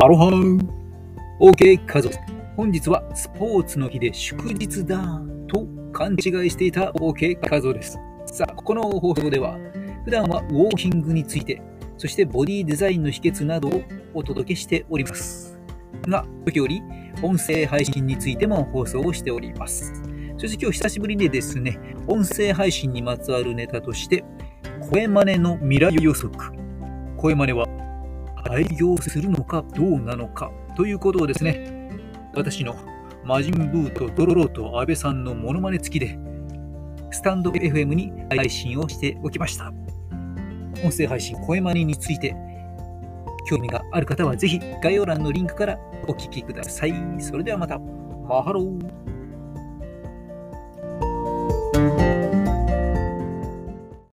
アロハン !OK 家族。本日はスポーツの日で祝日だと勘違いしていた OK 家族です。さあ、この放送では普段はウォーキングについて、そしてボディデザインの秘訣などをお届けしております。が、時折音声配信についても放送をしております。そして今日久しぶりにですね、音声配信にまつわるネタとして、声真似の未来予測。声真似は廃業するのかどうなのかということをですね、私の魔人ブーとドロロと安倍さんのモノマネ付きで、スタンド FM に配信をしておきました。音声配信声真似について、興味がある方はぜひ概要欄のリンクからお聞きください。それではまた。マハロー。